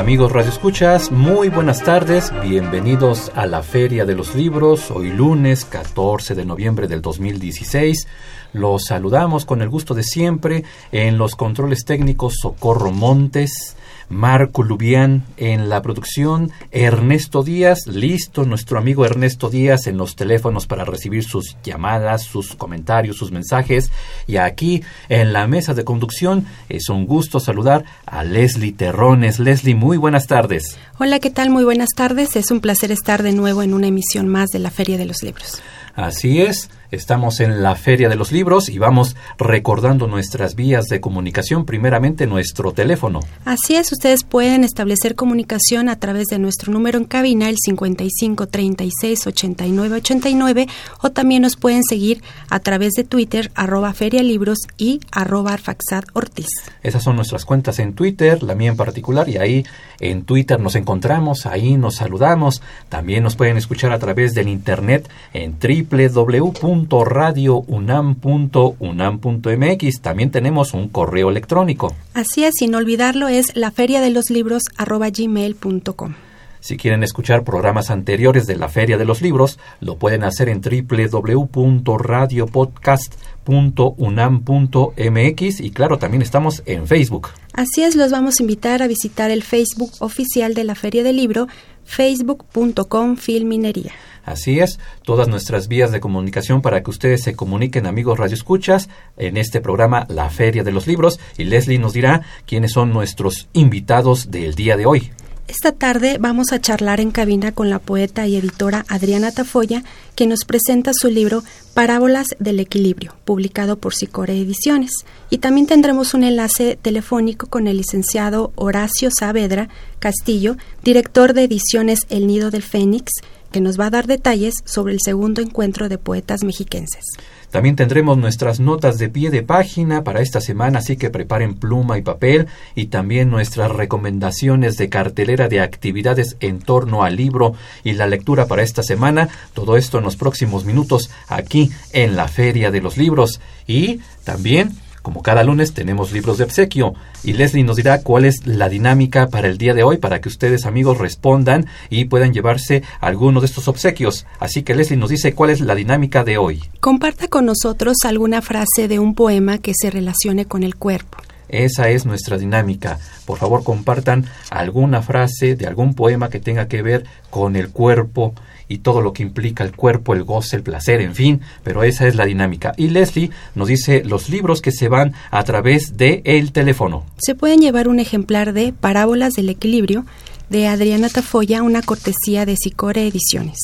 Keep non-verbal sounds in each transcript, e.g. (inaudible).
Amigos Radio Escuchas, muy buenas tardes, bienvenidos a la Feria de los Libros, hoy lunes 14 de noviembre del 2016. Los saludamos con el gusto de siempre en los controles técnicos Socorro Montes, Marco Lubián en la producción, Ernesto Díaz, listo nuestro amigo Ernesto Díaz en los teléfonos para recibir sus llamadas, sus comentarios, sus mensajes. Y aquí en la mesa de conducción es un gusto saludar a Leslie Terrones. Leslie, muy buenas tardes. Hola, ¿qué tal? Muy buenas tardes. Es un placer estar de nuevo en una emisión más de la Feria de los Libros. Así es. Estamos en la Feria de los Libros y vamos recordando nuestras vías de comunicación, primeramente nuestro teléfono. Así es, ustedes pueden establecer comunicación a través de nuestro número en cabina, el 55 36 89 89, o también nos pueden seguir a través de Twitter, arroba ferialibros y arroba arfaxad ortiz. Esas son nuestras cuentas en Twitter, la mía en particular, y ahí en Twitter nos encontramos, ahí nos saludamos. También nos pueden escuchar a través del internet en www radiounam.unam.mx. También tenemos un correo electrónico. Así es, sin olvidarlo, es la feria de los libros gmail.com. Si quieren escuchar programas anteriores de la Feria de los Libros, lo pueden hacer en www.radiopodcast.unam.mx y claro, también estamos en Facebook. Así es, los vamos a invitar a visitar el Facebook oficial de la Feria del Libro, facebook.com Filminería. Así es, todas nuestras vías de comunicación para que ustedes se comuniquen, amigos Radio Escuchas, en este programa La Feria de los Libros. Y Leslie nos dirá quiénes son nuestros invitados del día de hoy. Esta tarde vamos a charlar en cabina con la poeta y editora Adriana Tafoya, que nos presenta su libro Parábolas del Equilibrio, publicado por Sicore Ediciones. Y también tendremos un enlace telefónico con el licenciado Horacio Saavedra Castillo, director de ediciones El Nido del Fénix, que nos va a dar detalles sobre el segundo encuentro de poetas mexiquenses. También tendremos nuestras notas de pie de página para esta semana, así que preparen pluma y papel y también nuestras recomendaciones de cartelera de actividades en torno al libro y la lectura para esta semana. Todo esto en los próximos minutos aquí en la Feria de los Libros. Y también como cada lunes tenemos libros de obsequio y Leslie nos dirá cuál es la dinámica para el día de hoy para que ustedes amigos respondan y puedan llevarse alguno de estos obsequios. Así que Leslie nos dice cuál es la dinámica de hoy. Comparta con nosotros alguna frase de un poema que se relacione con el cuerpo. Esa es nuestra dinámica. Por favor, compartan alguna frase de algún poema que tenga que ver con el cuerpo y todo lo que implica el cuerpo, el goce, el placer, en fin, pero esa es la dinámica. Y Leslie nos dice los libros que se van a través de el teléfono. Se pueden llevar un ejemplar de Parábolas del Equilibrio de Adriana Tafoya, una cortesía de Sicore Ediciones.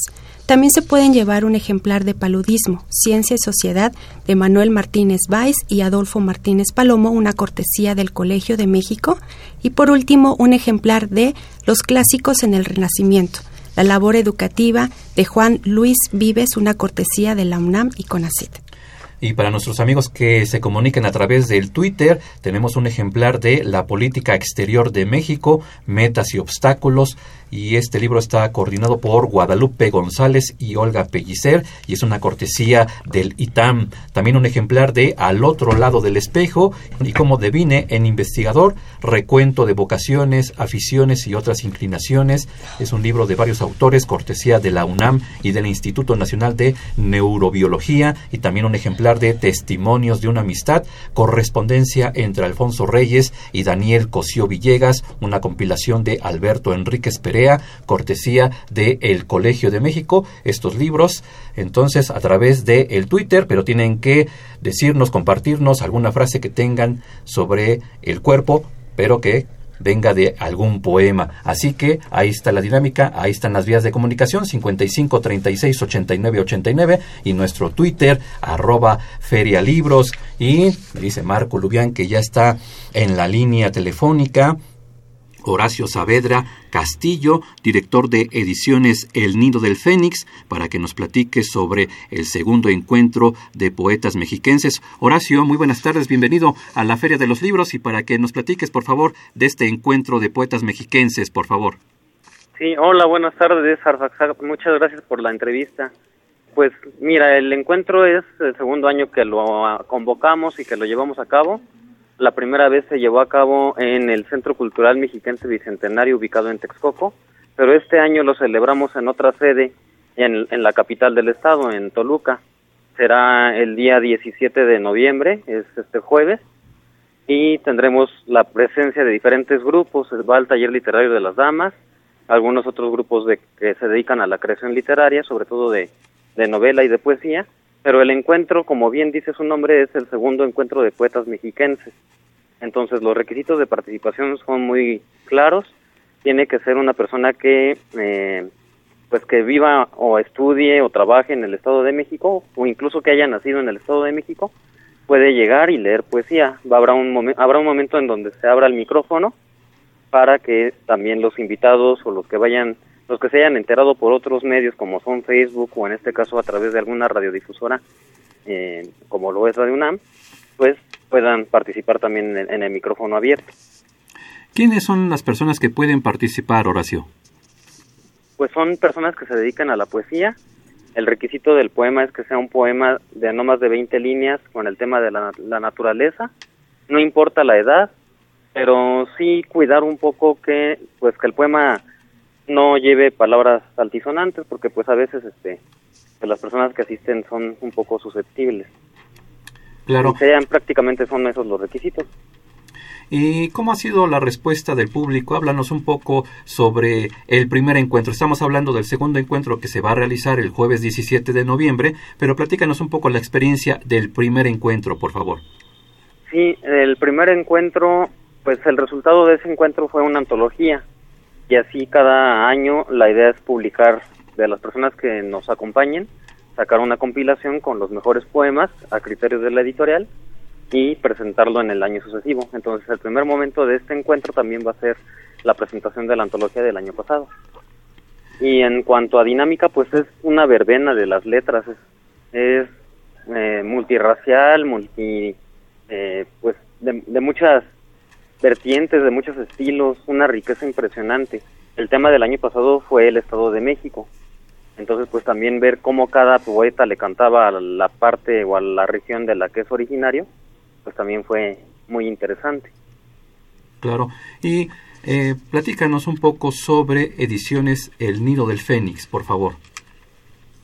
También se pueden llevar un ejemplar de Paludismo, Ciencia y Sociedad de Manuel Martínez Valls y Adolfo Martínez Palomo, una cortesía del Colegio de México. Y por último, un ejemplar de Los Clásicos en el Renacimiento, la labor educativa de Juan Luis Vives, una cortesía de la UNAM y CONACYT. Y para nuestros amigos que se comuniquen a través del Twitter, tenemos un ejemplar de La política exterior de México, metas y obstáculos, y este libro está coordinado por Guadalupe González y Olga Pellicer y es una cortesía del ITAM. También un ejemplar de Al otro lado del espejo y como devine en investigador, recuento de vocaciones, aficiones y otras inclinaciones. Es un libro de varios autores, cortesía de la UNAM y del Instituto Nacional de Neurobiología y también un ejemplar de Testimonios de una amistad, correspondencia entre Alfonso Reyes y Daniel Cosío Villegas, una compilación de Alberto Enríquez Pérez cortesía de el Colegio de México, estos libros, entonces a través de el Twitter, pero tienen que decirnos, compartirnos alguna frase que tengan sobre el cuerpo, pero que venga de algún poema. Así que ahí está la dinámica, ahí están las vías de comunicación 55 36 89 89 y nuestro Twitter arroba ferialibros y me dice Marco Lubián que ya está en la línea telefónica Horacio Saavedra Castillo, director de ediciones El Nido del Fénix, para que nos platique sobre el segundo encuentro de poetas mexiquenses. Horacio, muy buenas tardes, bienvenido a la Feria de los Libros y para que nos platiques, por favor, de este encuentro de poetas mexiquenses, por favor. Sí, hola, buenas tardes, Muchas gracias por la entrevista. Pues mira, el encuentro es el segundo año que lo convocamos y que lo llevamos a cabo. La primera vez se llevó a cabo en el Centro Cultural Mexiquense Bicentenario ubicado en Texcoco, pero este año lo celebramos en otra sede en, en la capital del estado, en Toluca. Será el día 17 de noviembre, es este jueves, y tendremos la presencia de diferentes grupos. Va al taller literario de las damas, algunos otros grupos de, que se dedican a la creación literaria, sobre todo de, de novela y de poesía, pero el encuentro, como bien dice su nombre, es el segundo encuentro de poetas mexiquenses. Entonces los requisitos de participación son muy claros. Tiene que ser una persona que eh, pues que viva o estudie o trabaje en el Estado de México o incluso que haya nacido en el Estado de México puede llegar y leer poesía. Habrá un habrá un momento en donde se abra el micrófono para que también los invitados o los que vayan los que se hayan enterado por otros medios como son Facebook o en este caso a través de alguna radiodifusora eh, como lo es Radio UNAM, pues puedan participar también en, el micrófono abierto. ¿Quiénes son las personas que pueden participar, Horacio? Pues son personas que se dedican a la poesía. El requisito del poema es que sea un poema de no más de 20 líneas con el tema de la, la naturaleza. No importa la edad, pero sí cuidar un poco que pues que el poema no lleve palabras altisonantes porque pues a veces este pues, las personas que asisten son un poco susceptibles. Claro. sean prácticamente son esos los requisitos. ¿Y cómo ha sido la respuesta del público? Háblanos un poco sobre el primer encuentro. Estamos hablando del segundo encuentro que se va a realizar el jueves 17 de noviembre, pero platícanos un poco la experiencia del primer encuentro, por favor. Sí, el primer encuentro, pues el resultado de ese encuentro fue una antología y así cada año la idea es publicar de las personas que nos acompañen, sacar una compilación con los mejores poemas a criterios de la editorial y presentarlo en el año sucesivo. Entonces el primer momento de este encuentro también va a ser la presentación de la antología del año pasado. Y en cuanto a dinámica, pues es una verbena de las letras, es, eh, multirracial, multi, eh, pues de muchas vertientes, de muchos estilos, una riqueza impresionante. El tema del año pasado fue el Estado de México. Entonces, pues también ver cómo cada poeta le cantaba a la parte o a la región de la que es originario, pues también fue muy interesante. Claro. Y eh, platícanos un poco sobre Ediciones El Nido del Fénix, por favor.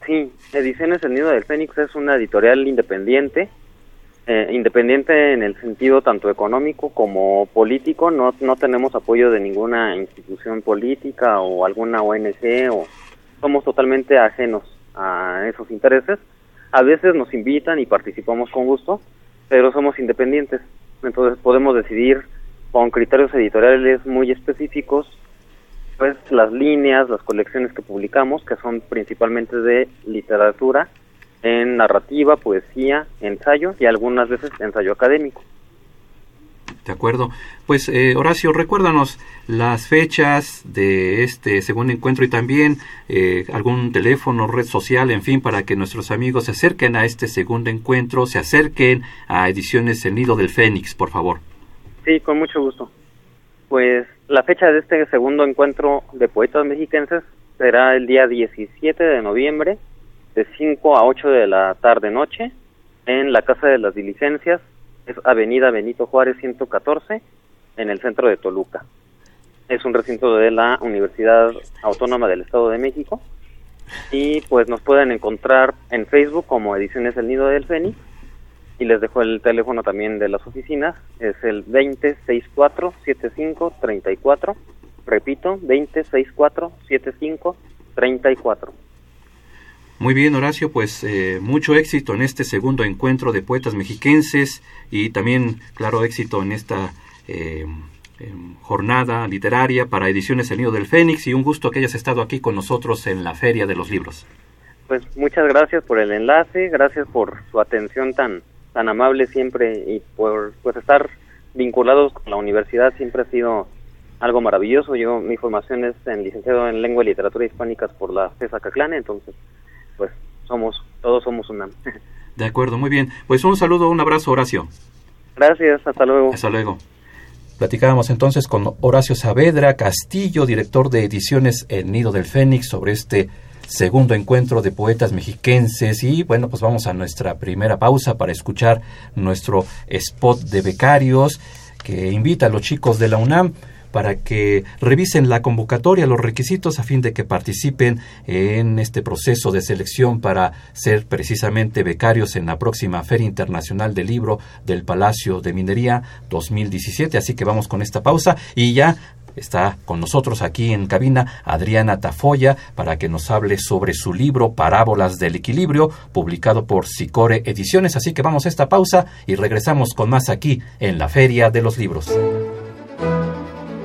Sí, Ediciones El Nido del Fénix es una editorial independiente eh, independiente en el sentido tanto económico como político, no, no tenemos apoyo de ninguna institución política o alguna ONG o somos totalmente ajenos a esos intereses. A veces nos invitan y participamos con gusto, pero somos independientes, entonces podemos decidir con criterios editoriales muy específicos pues las líneas, las colecciones que publicamos, que son principalmente de literatura en narrativa, poesía, ensayo y algunas veces ensayo académico. De acuerdo. Pues eh, Horacio, recuérdanos las fechas de este segundo encuentro y también eh, algún teléfono, red social, en fin, para que nuestros amigos se acerquen a este segundo encuentro, se acerquen a Ediciones El Nido del Fénix, por favor. Sí, con mucho gusto. Pues la fecha de este segundo encuentro de poetas mexiquenses será el día 17 de noviembre de 5 a 8 de la tarde noche en la Casa de las Diligencias, es Avenida Benito Juárez 114 en el centro de Toluca. Es un recinto de la Universidad Autónoma del Estado de México y pues nos pueden encontrar en Facebook como Ediciones El Nido del Fénix y les dejo el teléfono también de las oficinas, es el 20647534, repito, 20647534. Muy bien, Horacio, pues eh, mucho éxito en este segundo encuentro de poetas mexiquenses y también, claro, éxito en esta eh, em, jornada literaria para Ediciones El Nido del Fénix y un gusto que hayas estado aquí con nosotros en la Feria de los Libros. Pues muchas gracias por el enlace, gracias por su atención tan, tan amable siempre y por pues estar vinculados con la universidad siempre ha sido algo maravilloso. Yo mi formación es en licenciado en lengua y literatura hispánicas por la CESA Caclane, entonces pues somos todos somos una. De acuerdo, muy bien. Pues un saludo, un abrazo, Horacio. Gracias, hasta luego. Hasta luego. Platicábamos entonces con Horacio Saavedra Castillo, director de ediciones El Nido del Fénix, sobre este segundo encuentro de poetas mexiquenses. Y bueno, pues vamos a nuestra primera pausa para escuchar nuestro spot de becarios que invita a los chicos de la UNAM para que revisen la convocatoria, los requisitos a fin de que participen en este proceso de selección para ser precisamente becarios en la próxima Feria Internacional del Libro del Palacio de Minería 2017. Así que vamos con esta pausa y ya Está con nosotros aquí en cabina Adriana Tafoya para que nos hable sobre su libro Parábolas del Equilibrio, publicado por Sicore Ediciones. Así que vamos a esta pausa y regresamos con más aquí en la Feria de los Libros.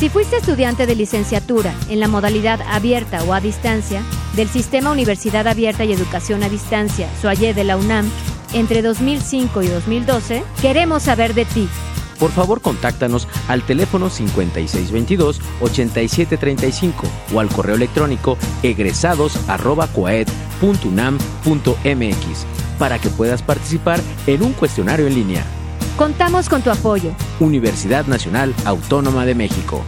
Si fuiste estudiante de licenciatura en la modalidad abierta o a distancia del Sistema Universidad Abierta y Educación a Distancia, SUAYE de la UNAM, entre 2005 y 2012, queremos saber de ti. Por favor, contáctanos al teléfono 5622-8735 o al correo electrónico egresados.coaed.unam.mx para que puedas participar en un cuestionario en línea. Contamos con tu apoyo. Universidad Nacional Autónoma de México.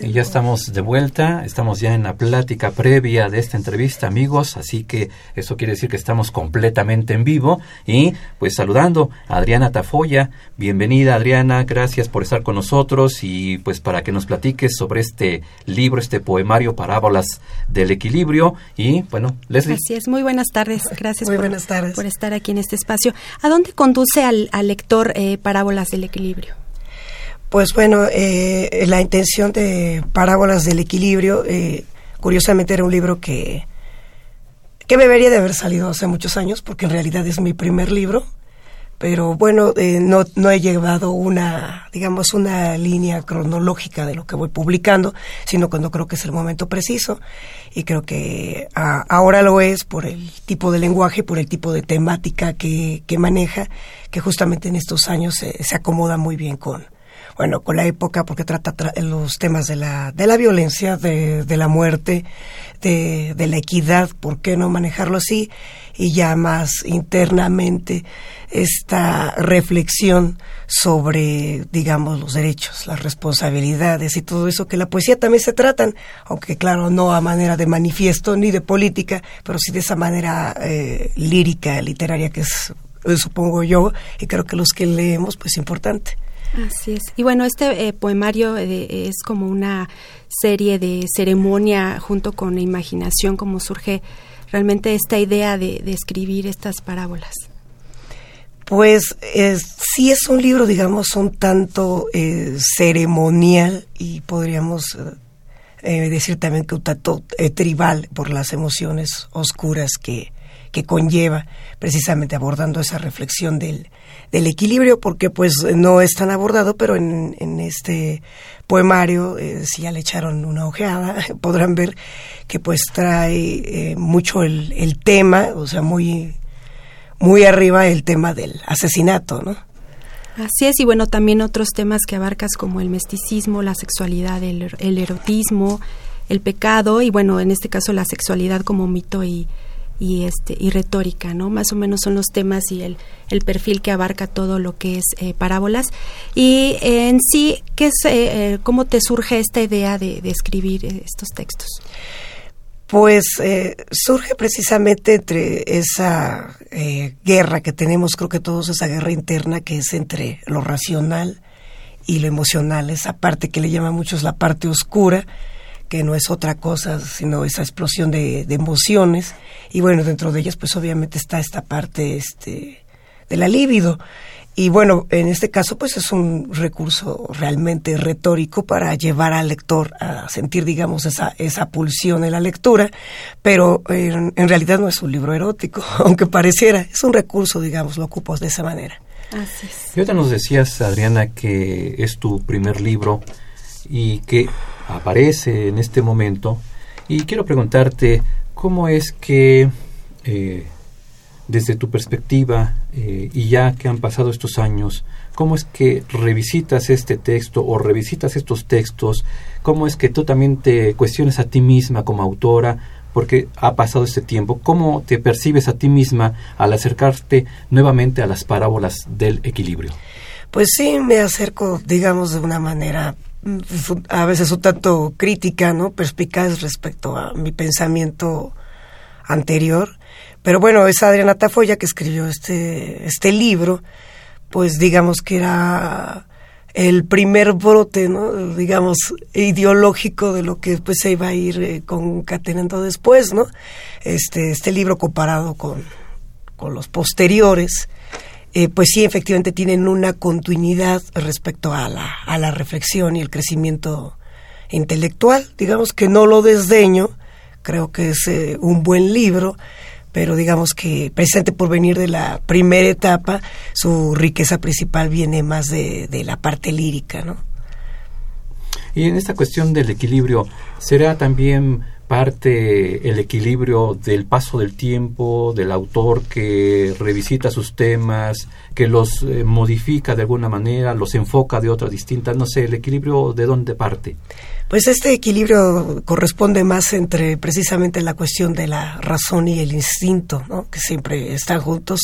Y ya estamos de vuelta, estamos ya en la plática previa de esta entrevista, amigos, así que eso quiere decir que estamos completamente en vivo y pues saludando a Adriana Tafoya, bienvenida Adriana, gracias por estar con nosotros y pues para que nos platiques sobre este libro, este poemario Parábolas del Equilibrio y bueno, Leslie. Así es, muy buenas tardes, gracias muy por, buenas tardes. por estar aquí en este espacio. ¿A dónde conduce al, al lector eh, Parábolas del Equilibrio? Pues bueno, eh, la intención de Parábolas del Equilibrio, eh, curiosamente era un libro que, que debería de haber salido hace muchos años, porque en realidad es mi primer libro, pero bueno, eh, no, no he llevado una, digamos, una línea cronológica de lo que voy publicando, sino cuando creo que es el momento preciso, y creo que ahora lo es por el tipo de lenguaje, por el tipo de temática que, que maneja, que justamente en estos años se, se acomoda muy bien con bueno, con la época, porque trata tra los temas de la, de la violencia, de, de la muerte, de, de, la equidad, ¿por qué no manejarlo así? Y ya más internamente esta reflexión sobre, digamos, los derechos, las responsabilidades y todo eso que la poesía también se tratan, aunque claro, no a manera de manifiesto ni de política, pero sí de esa manera eh, lírica, literaria que es, supongo yo, y creo que los que leemos, pues importante. Así es. Y bueno, este eh, poemario eh, es como una serie de ceremonia junto con imaginación, como surge realmente esta idea de, escribir estas parábolas. Pues eh, sí es un libro, digamos, un tanto eh, ceremonial y podríamos decir también que un tanto tribal por las emociones oscuras que, que conlleva precisamente abordando esa reflexión del, del equilibrio, porque pues no es tan abordado, pero en, en este poemario, eh, si ya le echaron una ojeada, (laughs) podrán ver que pues trae eh, mucho el, el, tema, o sea, muy, muy arriba el tema del asesinato, ¿no? Así es, y bueno, también otros temas que abarcas como el misticismo, la sexualidad, el, el erotismo, el pecado, y bueno, en este caso la sexualidad como mito y, y este y retórica no más o menos son los temas y el, el perfil que abarca todo lo que es eh, parábolas. Y eh, en sí qué es eh, eh, cómo te surge esta idea de, de escribir estos textos pues surge precisamente entre esa guerra que tenemos creo que todos esa guerra interna que es entre lo racional y lo emocional esa parte que le llama muchos la parte oscura que no es otra cosa sino esa explosión de, de, emociones. Y bueno dentro de ellas pues obviamente está esta parte este de la libido. Y bueno, en este caso pues es un recurso realmente retórico para llevar al lector a sentir, digamos, esa, esa pulsión en la lectura, pero en, realidad no es un libro erótico, (laughs) aunque pareciera, es un recurso, digamos, lo ocupas de esa manera. Así es. Y ahorita nos decías, Adriana, que es tu primer libro y que aparece en este momento. Y quiero preguntarte, ¿cómo es que eh, desde tu perspectiva, eh, y ya que han pasado estos años, ¿cómo es que revisitas este texto o revisitas estos textos? ¿Cómo es que tú también te cuestiones a ti misma como autora? Porque ha pasado este tiempo. ¿Cómo te percibes a ti misma al acercarte nuevamente a las parábolas del equilibrio? Pues sí, me acerco, digamos, de una manera a veces un tanto crítica, ¿no? Perspicaz respecto a mi pensamiento anterior pero bueno, es Adriana Tafoya que escribió este, este libro, pues digamos que era el primer brote, ¿no? digamos, ideológico de lo que pues se iba a ir eh, concatenando después, ¿no? Este, este libro comparado con, con los posteriores, eh, pues sí, efectivamente tienen una continuidad respecto a la, a la reflexión y el crecimiento intelectual. Digamos que no lo desdeño, creo que es eh, un buen libro pero digamos que presente por venir de la primera etapa, su riqueza principal viene más de, de la parte lírica, ¿no? Y en esta cuestión del equilibrio, ¿será también parte el equilibrio del paso del tiempo, del autor que revisita sus temas, que los eh, modifica de alguna manera, los enfoca de otra distinta, no sé, el equilibrio de dónde parte. Pues este equilibrio corresponde más entre precisamente la cuestión de la razón y el instinto, ¿no? que siempre están juntos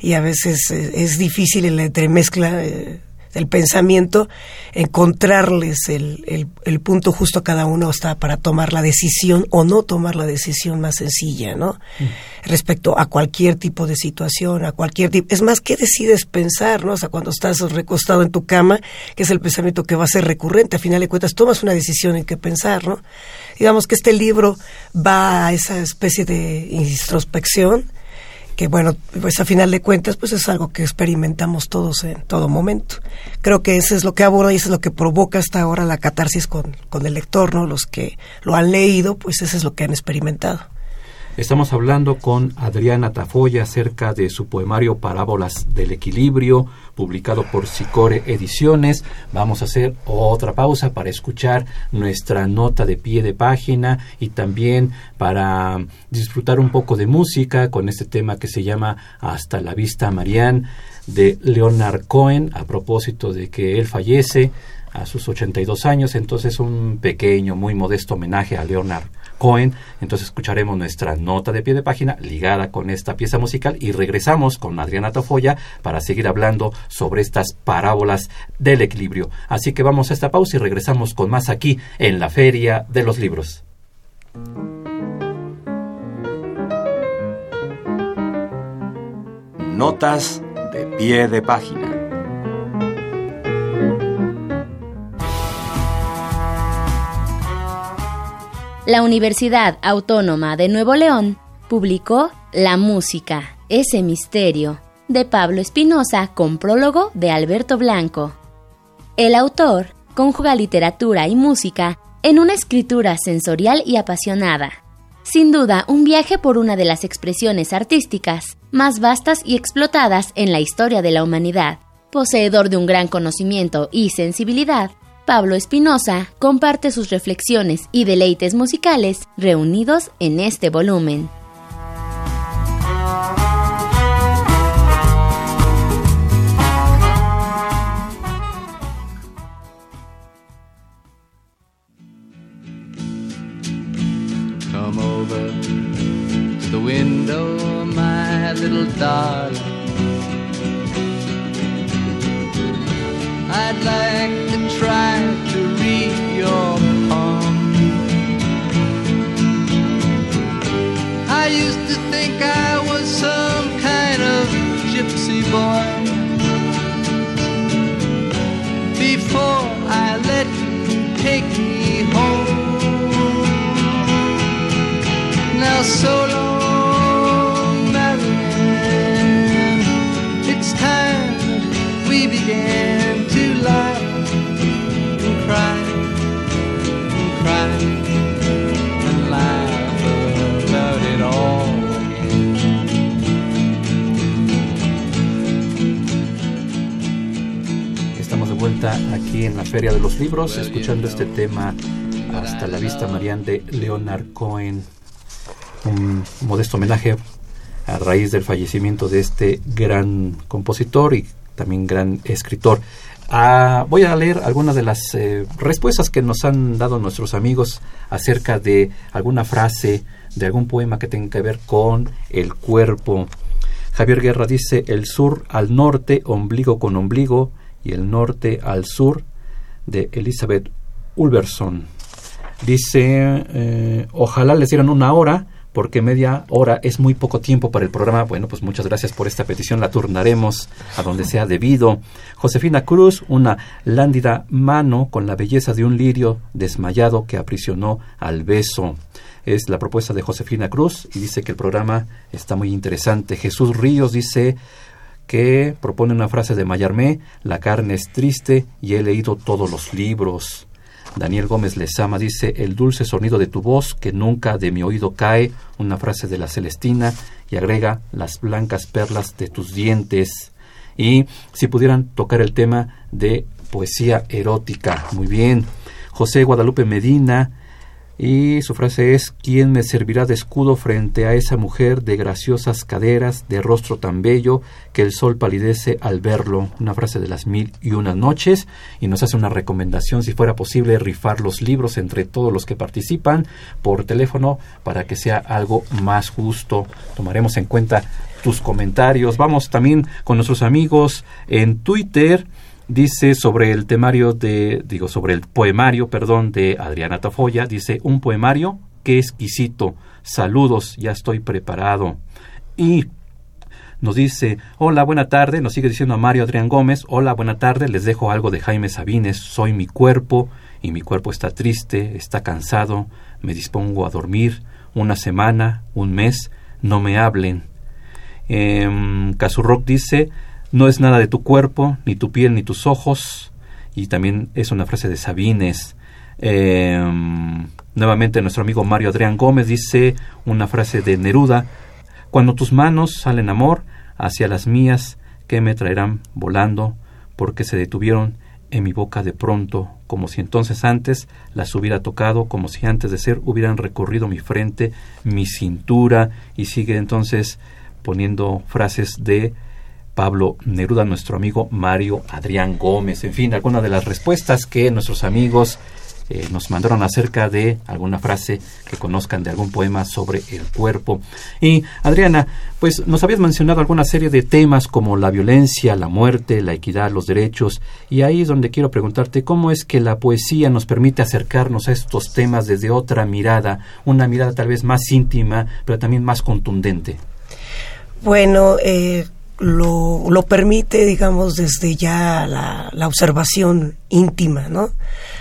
y a veces eh, es difícil la entremezcla. Eh, del pensamiento, encontrarles el, el, punto justo a cada uno está para tomar la decisión o no tomar la decisión más sencilla, ¿no? Mm. Respecto a cualquier tipo de situación, a cualquier tipo. Es más, ¿qué decides pensar, no? O sea, cuando estás recostado en tu cama, que es el pensamiento que va a ser recurrente, a final de cuentas tomas una decisión en qué pensar, ¿no? Digamos que este libro va a esa especie de introspección que bueno, pues a final de cuentas, pues es algo que experimentamos todos en todo momento. Creo que eso es lo que aborda y eso es lo que provoca hasta ahora la catarsis con, con el lector, ¿no? Los que lo han leído, pues eso es lo que han experimentado. Estamos hablando con Adriana Tafoya acerca de su poemario Parábolas del Equilibrio, publicado por Sicore Ediciones. Vamos a hacer otra pausa para escuchar nuestra nota de pie de página y también para disfrutar un poco de música con este tema que se llama Hasta la vista Marianne de Leonard Cohen a propósito de que él fallece a sus 82 años, entonces un pequeño, muy modesto homenaje a Leonard Cohen. Entonces escucharemos nuestra nota de pie de página ligada con esta pieza musical y regresamos con Adriana Tafoya para seguir hablando sobre estas parábolas del equilibrio. Así que vamos a esta pausa y regresamos con más aquí en la Feria de los Libros. Notas de pie de página. La Universidad Autónoma de Nuevo León publicó La música, ese misterio, de Pablo Espinosa con prólogo de Alberto Blanco. El autor conjuga literatura y música en una escritura sensorial y apasionada. Sin duda, un viaje por una de las expresiones artísticas más vastas y explotadas en la historia de la humanidad. Poseedor de un gran conocimiento y sensibilidad, Pablo Espinosa comparte sus reflexiones y deleites musicales reunidos en este volumen. La Feria de los Libros, escuchando este tema hasta la vista Marianne de Leonard Cohen. Un modesto homenaje a raíz del fallecimiento de este gran compositor y también gran escritor. Ah, voy a leer algunas de las eh, respuestas que nos han dado nuestros amigos acerca de alguna frase, de algún poema que tenga que ver con el cuerpo. Javier Guerra dice, el sur al norte, ombligo con ombligo, y el norte al sur, de Elizabeth Ulverson. Dice, eh, ojalá les dieran una hora, porque media hora es muy poco tiempo para el programa. Bueno, pues muchas gracias por esta petición, la turnaremos a donde sea debido. Josefina Cruz, una lándida mano con la belleza de un lirio desmayado que aprisionó al beso. Es la propuesta de Josefina Cruz y dice que el programa está muy interesante. Jesús Ríos dice que propone una frase de Mayarmé, la carne es triste y he leído todos los libros. Daniel Gómez Lezama dice, el dulce sonido de tu voz que nunca de mi oído cae, una frase de la Celestina, y agrega las blancas perlas de tus dientes. Y si pudieran tocar el tema de poesía erótica, muy bien. José Guadalupe Medina y su frase es ¿Quién me servirá de escudo frente a esa mujer de graciosas caderas, de rostro tan bello, que el sol palidece al verlo? Una frase de las mil y una noches y nos hace una recomendación si fuera posible rifar los libros entre todos los que participan por teléfono para que sea algo más justo. Tomaremos en cuenta tus comentarios. Vamos también con nuestros amigos en Twitter dice sobre el temario de, digo, sobre el poemario, perdón, de Adriana Tafoya, dice, un poemario, qué exquisito, saludos, ya estoy preparado. Y nos dice, hola, buena tarde, nos sigue diciendo a Mario Adrián Gómez, hola, buena tarde, les dejo algo de Jaime Sabines, soy mi cuerpo, y mi cuerpo está triste, está cansado, me dispongo a dormir, una semana, un mes, no me hablen. Eh, dice, no es nada de tu cuerpo, ni tu piel, ni tus ojos. Y también es una frase de Sabines. Em, nuevamente nuestro amigo Mario Adrián Gómez dice una frase de Neruda. Cuando tus manos salen amor hacia las mías, que me traerán volando, porque se detuvieron en mi boca de pronto, como si entonces antes las hubiera tocado, como si antes de ser hubieran recorrido mi frente, mi cintura, y sigue entonces poniendo frases de Pablo Neruda, nuestro amigo Mario Adrián Gómez. En fin, algunas de las respuestas que nuestros amigos eh, nos mandaron acerca de alguna frase que conozcan de algún poema sobre el cuerpo. Y Adriana, pues nos habías mencionado alguna serie de temas como la violencia, la muerte, la equidad, los derechos, y ahí es donde quiero preguntarte cómo es que la poesía nos permite acercarnos a estos temas desde otra mirada, una mirada tal vez más íntima, pero también más contundente. Bueno, eh, lo, lo permite, digamos, desde ya la, la, observación íntima, ¿no?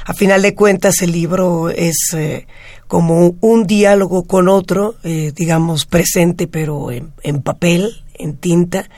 A final de cuentas, el libro es eh, como un diálogo con otro, eh, digamos, presente, pero en, en, papel, en tinta,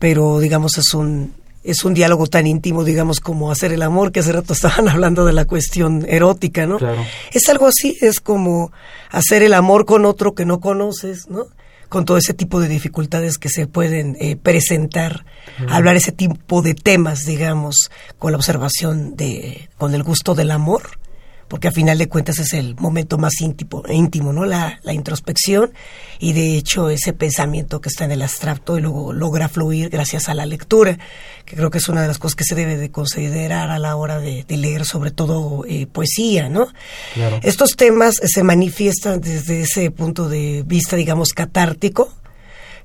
pero, digamos, es un, es un diálogo tan íntimo, digamos, como hacer el amor, que hace rato estaban (laughs) hablando de la cuestión erótica, ¿no? Claro. Es algo así, es como hacer el amor con otro que no conoces, ¿no? Con todo ese tipo de dificultades que se pueden eh, presentar, uh -huh. hablar ese tipo de temas, digamos, con la observación de, con el gusto del amor, porque a final de cuentas es el momento más íntimo, íntimo ¿no? La, la, introspección y de hecho ese pensamiento que está en el abstracto y luego logra fluir gracias a la lectura, que creo que es una de las cosas que se debe de considerar a la hora de, de leer sobre todo eh, poesía, ¿no? Claro. Estos temas se manifiestan desde ese punto de vista, digamos, catártico,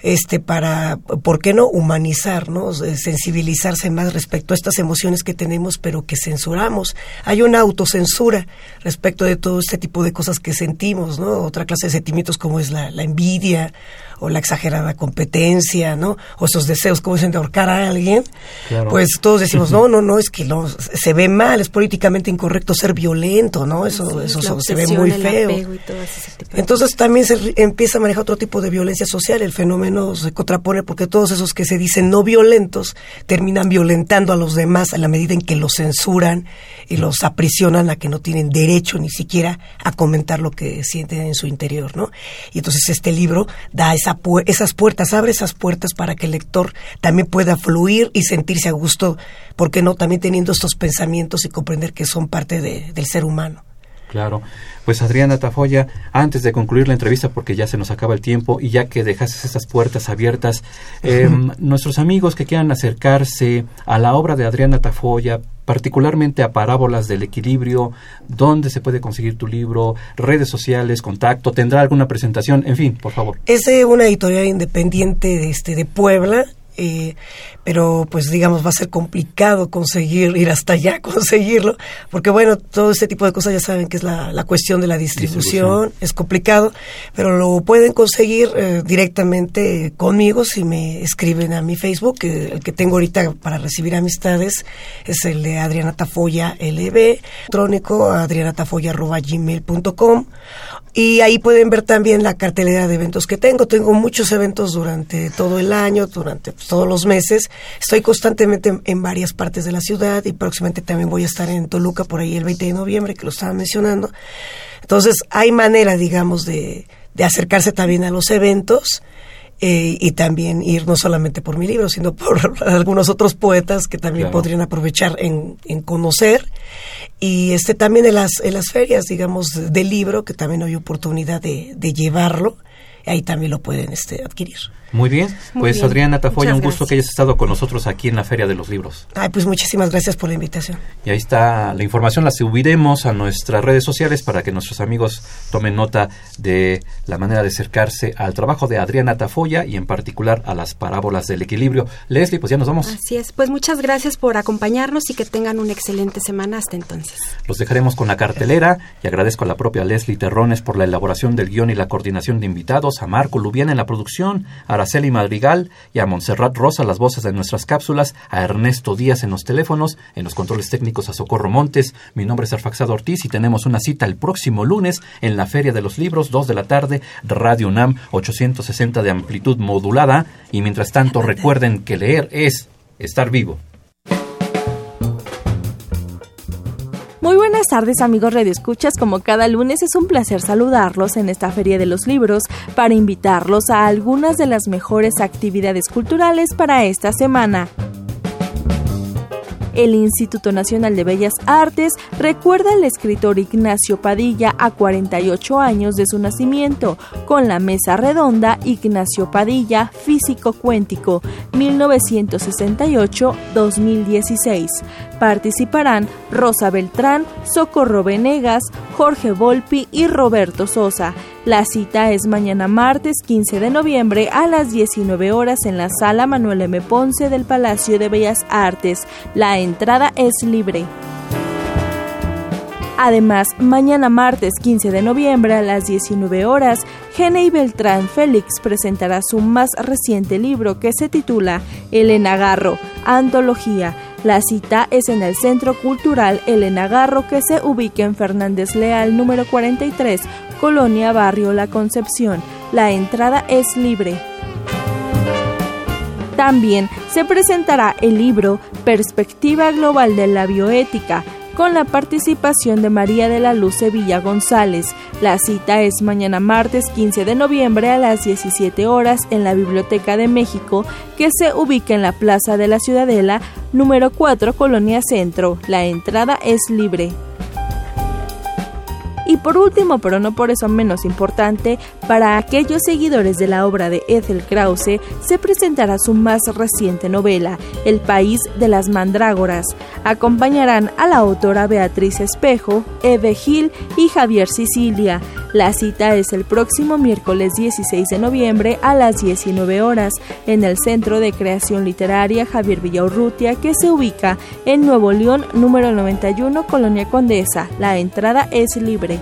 este para por qué no humanizar no sensibilizarse más respecto a estas emociones que tenemos pero que censuramos hay una autocensura respecto de todo este tipo de cosas que sentimos no otra clase de sentimientos como es la, la envidia o la exagerada competencia, ¿no? O esos deseos, como dicen, de ahorcar a alguien, claro. pues todos decimos, no, no, no, es que no, se ve mal, es políticamente incorrecto ser violento, ¿no? Eso, sí, eso se ve muy feo. Entonces también se empieza a manejar otro tipo de violencia social, el fenómeno se contrapone porque todos esos que se dicen no violentos terminan violentando a los demás a la medida en que los censuran y los aprisionan a que no tienen derecho ni siquiera a comentar lo que sienten en su interior, ¿no? Y entonces este libro da esa esas puertas, abre esas puertas para que el lector también pueda fluir y sentirse a gusto, porque no? También teniendo estos pensamientos y comprender que son parte del ser humano. Claro. Pues Adriana Tafoya, antes de concluir la entrevista, porque ya se nos acaba el tiempo y ya que dejaste estas puertas abiertas, em, (laughs) nuestros amigos que quieran acercarse a la obra de Adriana Tafoya, particularmente a Parábolas del Equilibrio, dónde se puede conseguir tu libro, redes sociales, contacto, tendrá alguna presentación, en fin, por favor. Es una editorial independiente de, este, de Puebla, eh, pero pues digamos va a ser complicado conseguir ir hasta allá, conseguirlo, porque bueno, todo este tipo de cosas ya saben que es la, cuestión de la distribución, es complicado, pero lo pueden conseguir eh, directamente conmigo si me escriben a mi Facebook, que el que tengo ahorita para recibir amistades es el de Adriana Tafoya LB, electrónico adrianatafoya.gmail.com y ahí pueden ver también la cartelera de eventos que tengo. Tengo muchos eventos durante todo el año, durante todos los meses. Estoy constantemente en, varias partes de la ciudad y próximamente también voy a estar en Toluca por ahí el 20 de noviembre, que lo estaba mencionando. Entonces, hay manera, digamos, de, de acercarse también a los eventos. Eh, y también ir no solamente por mi libro, sino por (laughs) algunos otros poetas que también podrían aprovechar en, en, conocer. Y este también en las, en las ferias, digamos, del libro, que también hay oportunidad de, de llevarlo, ahí también lo pueden este, adquirir. Muy bien, pues Adriana Tafoya, un gusto que hayas estado con nosotros aquí en la Feria de los Libros. Ay, pues muchísimas gracias por la invitación. Y ahí está la información, la subiremos a nuestras redes sociales para que nuestros amigos tomen nota de la manera de acercarse al trabajo de Adriana Tafoya y en particular a las parábolas del equilibrio. Leslie, pues ya nos vamos. Así es, pues muchas gracias por acompañarnos y que tengan una excelente semana hasta entonces. Los dejaremos con la cartelera y agradezco a la propia Leslie Terrones por la elaboración del guion y la coordinación de invitados, a Marco Lubiana en la producción, a Araceli Madrigal y a Montserrat Rosa las voces de nuestras cápsulas, a Ernesto Díaz en los teléfonos, en los controles técnicos a Socorro Montes. Mi nombre es Arfaxado Ortiz y tenemos una cita el próximo lunes en la Feria de los Libros, 2 de la tarde, Radio UNAM 860 de amplitud modulada. Y mientras tanto, recuerden que leer es estar vivo. Muy buenas tardes amigos Escuchas, como cada lunes es un placer saludarlos en esta Feria de los Libros para invitarlos a algunas de las mejores actividades culturales para esta semana el Instituto Nacional de Bellas Artes recuerda al escritor Ignacio Padilla a 48 años de su nacimiento, con la mesa redonda Ignacio Padilla Físico Cuéntico 1968-2016. Participarán Rosa Beltrán, Socorro Venegas, Jorge Volpi y Roberto Sosa. La cita es mañana martes 15 de noviembre a las 19 horas en la sala Manuel M. Ponce del Palacio de Bellas Artes. La entrada es libre. Además, mañana martes 15 de noviembre a las 19 horas, Genei Beltrán Félix presentará su más reciente libro que se titula Elena Garro, Antología. La cita es en el Centro Cultural Elena Garro que se ubica en Fernández Leal número 43, Colonia Barrio La Concepción. La entrada es libre. También se presentará el libro Perspectiva Global de la Bioética, con la participación de María de la Luz Sevilla González. La cita es mañana martes 15 de noviembre a las 17 horas en la Biblioteca de México, que se ubica en la Plaza de la Ciudadela, número 4, Colonia Centro. La entrada es libre. Y por último, pero no por eso menos importante, para aquellos seguidores de la obra de Ethel Krause, se presentará su más reciente novela, El País de las Mandrágoras. Acompañarán a la autora Beatriz Espejo, Eve Gil y Javier Sicilia. La cita es el próximo miércoles 16 de noviembre a las 19 horas en el Centro de Creación Literaria Javier Villaurrutia que se ubica en Nuevo León número 91 Colonia Condesa. La entrada es libre.